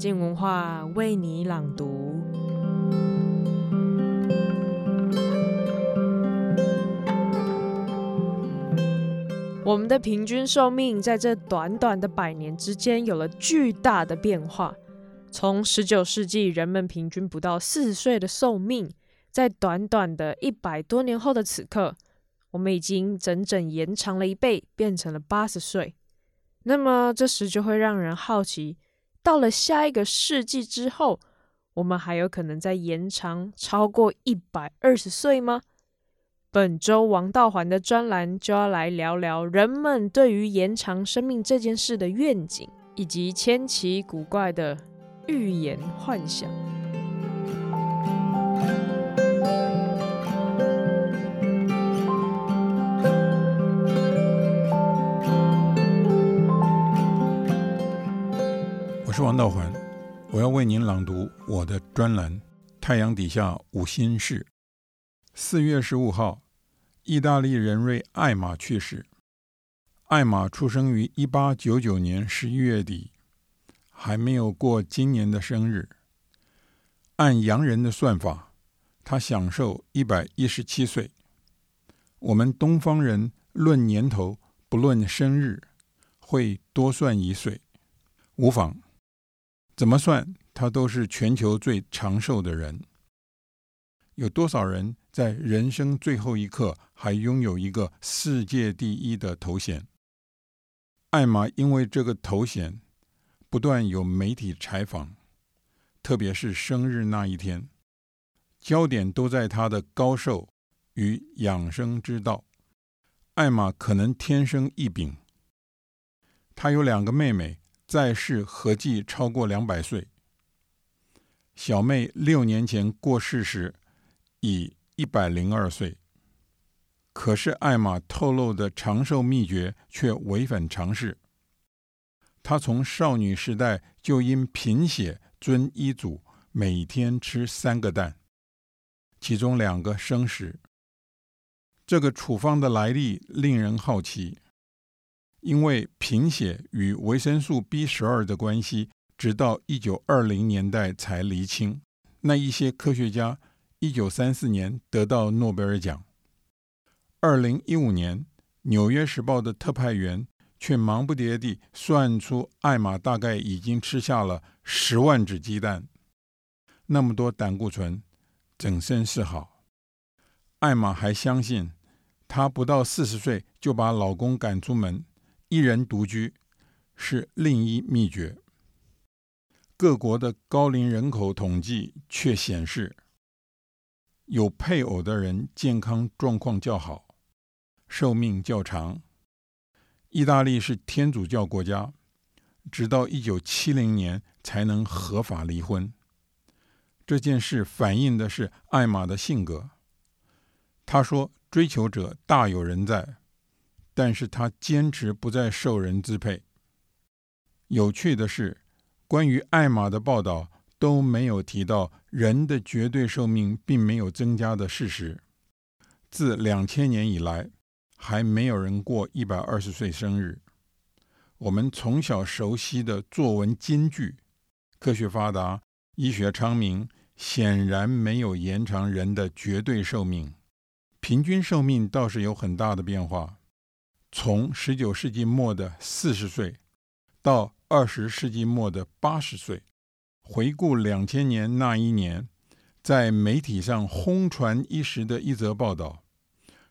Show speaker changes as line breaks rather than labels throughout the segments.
静文化为你朗读。我们的平均寿命在这短短的百年之间有了巨大的变化。从十九世纪人们平均不到四十岁的寿命，在短短的一百多年后的此刻，我们已经整整延长了一倍，变成了八十岁。那么这时就会让人好奇，到了下一个世纪之后，我们还有可能再延长超过一百二十岁吗？本周王道环的专栏就要来聊聊人们对于延长生命这件事的愿景，以及千奇古怪的预言幻想。
是王道环，我要为您朗读我的专栏《太阳底下无心事》。四月十五号，意大利人瑞艾玛去世。艾玛出生于一八九九年十一月底。还没有过今年的生日。按洋人的算法，他享受一百一十七岁。我们东方人论年头，不论生日，会多算一岁。无妨，怎么算，他都是全球最长寿的人。有多少人在人生最后一刻还拥有一个世界第一的头衔？艾玛因为这个头衔。不断有媒体采访，特别是生日那一天，焦点都在他的高寿与养生之道。艾玛可能天生异禀，她有两个妹妹，在世合计超过两百岁。小妹六年前过世时已一百零二岁，可是艾玛透露的长寿秘诀却违反常识。她从少女时代就因贫血遵医嘱，每天吃三个蛋，其中两个生食。这个处方的来历令人好奇，因为贫血与维生素 B 十二的关系，直到一九二零年代才厘清。那一些科学家一九三四年得到诺贝尔奖，二零一五年《纽约时报》的特派员。却忙不迭地算出艾玛大概已经吃下了十万只鸡蛋，那么多胆固醇，整身是好？艾玛还相信，她不到四十岁就把老公赶出门，一人独居，是另一秘诀。各国的高龄人口统计却显示，有配偶的人健康状况较好，寿命较长。意大利是天主教国家，直到一九七零年才能合法离婚。这件事反映的是艾玛的性格。她说：“追求者大有人在，但是他坚持不再受人支配。”有趣的是，关于艾玛的报道都没有提到人的绝对寿命并没有增加的事实。自两千年以来，还没有人过一百二十岁生日。我们从小熟悉的作文金句“科学发达，医学昌明”，显然没有延长人的绝对寿命。平均寿命倒是有很大的变化，从十九世纪末的四十岁，到二十世纪末的八十岁。回顾两千年那一年，在媒体上轰传一时的一则报道，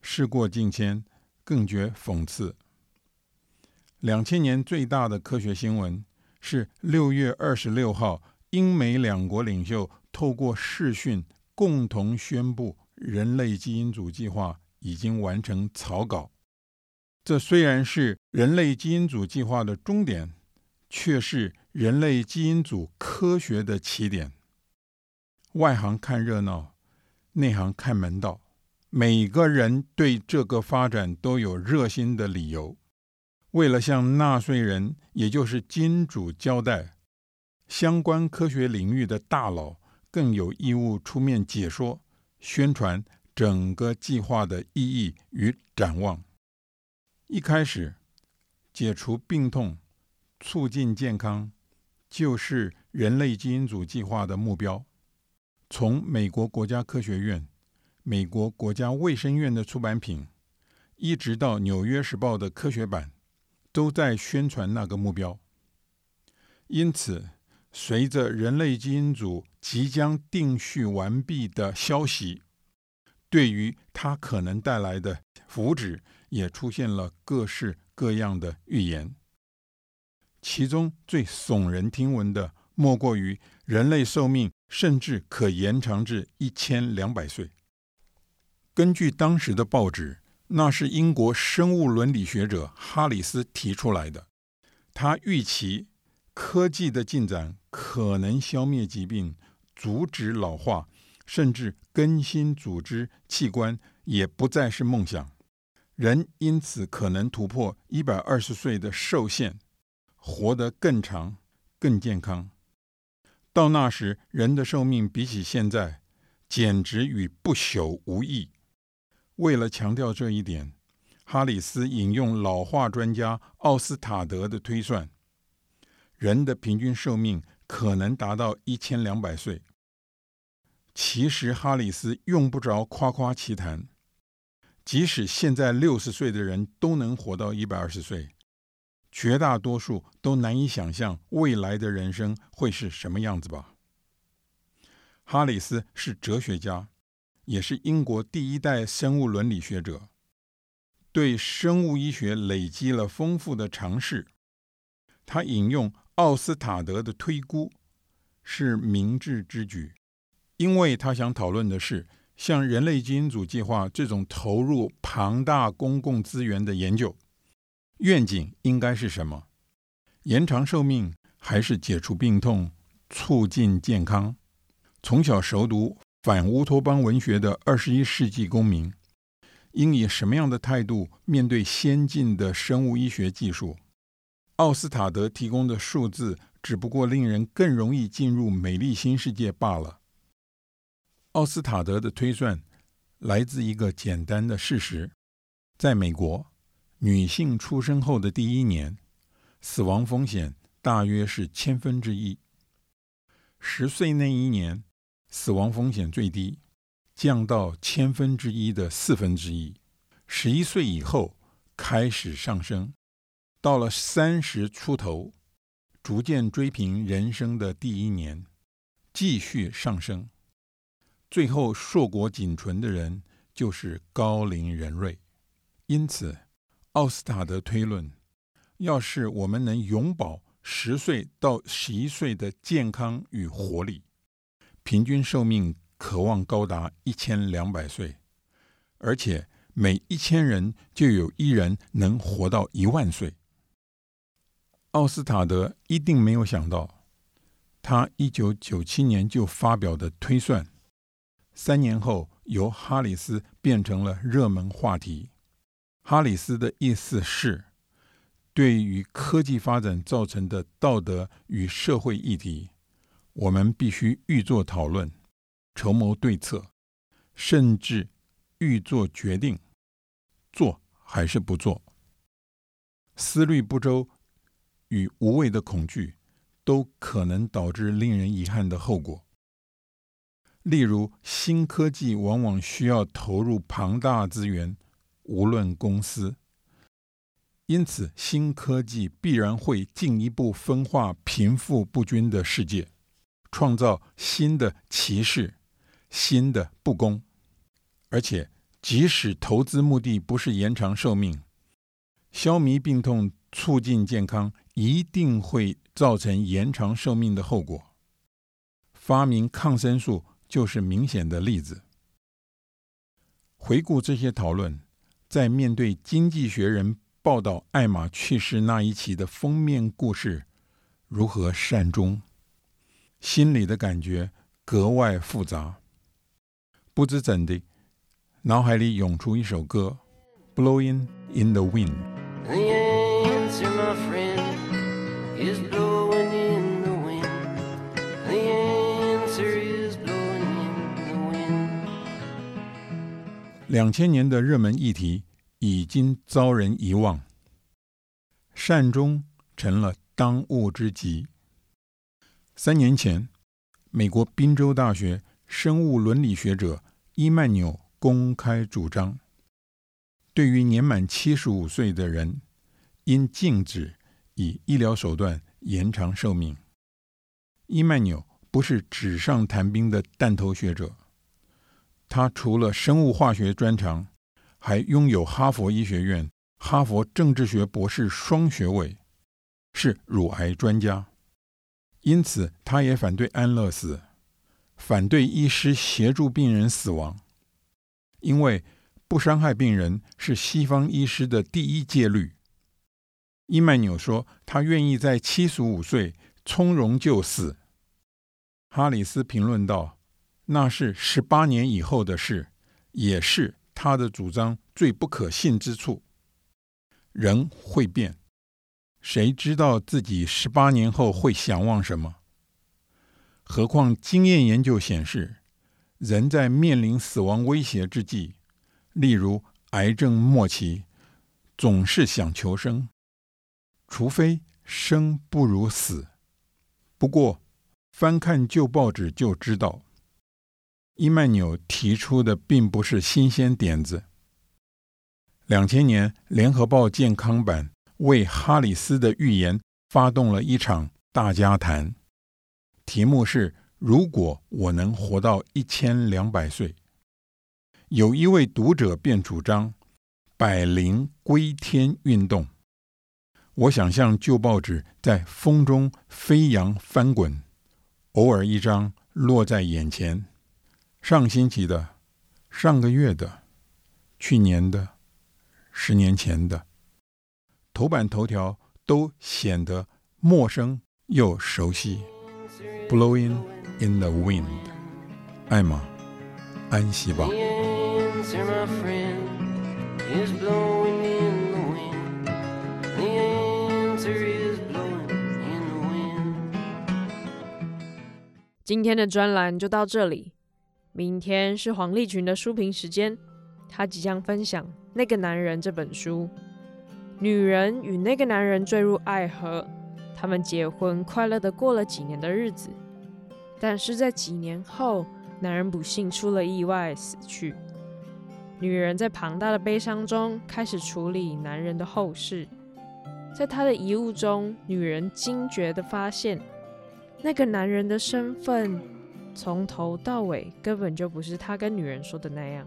事过境迁。更觉讽刺。两千年最大的科学新闻是六月二十六号，英美两国领袖透过视讯共同宣布，人类基因组计划已经完成草稿。这虽然是人类基因组计划的终点，却是人类基因组科学的起点。外行看热闹，内行看门道。每个人对这个发展都有热心的理由。为了向纳税人，也就是金主交代，相关科学领域的大佬更有义务出面解说、宣传整个计划的意义与展望。一开始，解除病痛、促进健康，就是人类基因组计划的目标。从美国国家科学院、美国国家卫生院的出版品，一直到《纽约时报》的科学版，都在宣传那个目标。因此，随着人类基因组即将定序完毕的消息，对于它可能带来的福祉，也出现了各式各样的预言。其中最耸人听闻的，莫过于人类寿命甚至可延长至一千两百岁。根据当时的报纸，那是英国生物伦理学者哈里斯提出来的。他预期科技的进展可能消灭疾病、阻止老化，甚至更新组织器官，也不再是梦想。人因此可能突破一百二十岁的寿限。活得更长、更健康。到那时，人的寿命比起现在，简直与不朽无异。为了强调这一点，哈里斯引用老化专家奥斯塔德的推算：人的平均寿命可能达到一千两百岁。其实，哈里斯用不着夸夸其谈，即使现在六十岁的人都能活到一百二十岁。绝大多数都难以想象未来的人生会是什么样子吧。哈里斯是哲学家，也是英国第一代生物伦理学者，对生物医学累积了丰富的尝试。他引用奥斯塔德的推估是明智之举，因为他想讨论的是像人类基因组计划这种投入庞大公共资源的研究。愿景应该是什么？延长寿命，还是解除病痛、促进健康？从小熟读反乌托邦文学的二十一世纪公民，应以什么样的态度面对先进的生物医学技术？奥斯塔德提供的数字只不过令人更容易进入美丽新世界罢了。奥斯塔德的推算来自一个简单的事实：在美国。女性出生后的第一年，死亡风险大约是千分之一。十岁那一年，死亡风险最低，降到千分之一的四分之一。十一岁以后开始上升，到了三十出头，逐渐追平人生的第一年，继续上升。最后硕果仅存的人就是高龄人瑞。因此。奥斯塔德推论：要是我们能永保十岁到十一岁的健康与活力，平均寿命可望高达一千两百岁，而且每一千人就有一人能活到一万岁。奥斯塔德一定没有想到，他一九九七年就发表的推算，三年后由哈里斯变成了热门话题。哈里斯的意思是，对于科技发展造成的道德与社会议题，我们必须预做讨论，筹谋对策，甚至预做决定，做还是不做。思虑不周与无谓的恐惧，都可能导致令人遗憾的后果。例如，新科技往往需要投入庞大资源。无论公司，因此新科技必然会进一步分化贫富不均的世界，创造新的歧视、新的不公。而且，即使投资目的不是延长寿命、消弭病痛、促进健康，一定会造成延长寿命的后果。发明抗生素就是明显的例子。回顾这些讨论。在面对《经济学人》报道艾玛去世那一期的封面故事，如何善终，心里的感觉格外复杂。不知怎的，脑海里涌出一首歌《Blowing in the Wind》。两千年的热门议题已经遭人遗忘，善终成了当务之急。三年前，美国宾州大学生物伦理学者伊曼纽公开主张，对于年满七十五岁的人，应禁止以医疗手段延长寿命。伊曼纽不是纸上谈兵的弹头学者，他除了生物化学专长，还拥有哈佛医学院、哈佛政治学博士双学位，是乳癌专家。因此，他也反对安乐死，反对医师协助病人死亡，因为不伤害病人是西方医师的第一戒律。伊曼纽说，他愿意在七十五岁从容就死。哈里斯评论道：“那是十八年以后的事，也是他的主张最不可信之处。人会变。”谁知道自己十八年后会想望什么？何况经验研究显示，人在面临死亡威胁之际，例如癌症末期，总是想求生，除非生不如死。不过，翻看旧报纸就知道，伊曼纽提出的并不是新鲜点子。两千年，《联合报》健康版。为哈里斯的预言发动了一场大家谈，题目是“如果我能活到一千两百岁”。有一位读者便主张“百灵归天”运动。我想象旧报纸在风中飞扬翻滚，偶尔一张落在眼前，上星期的、上个月的、去年的、十年前的。头版头条都显得陌生又熟悉。Blowing in the wind，艾玛，安息吧。
今天的专栏就到这里，明天是黄立群的书评时间，她即将分享《那个男人》这本书。女人与那个男人坠入爱河，他们结婚，快乐地过了几年的日子。但是在几年后，男人不幸出了意外死去。女人在庞大的悲伤中开始处理男人的后事。在她的遗物中，女人惊觉地发现，那个男人的身份从头到尾根本就不是他跟女人说的那样。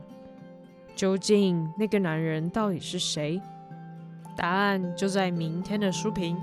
究竟那个男人到底是谁？答案就在明天的书评。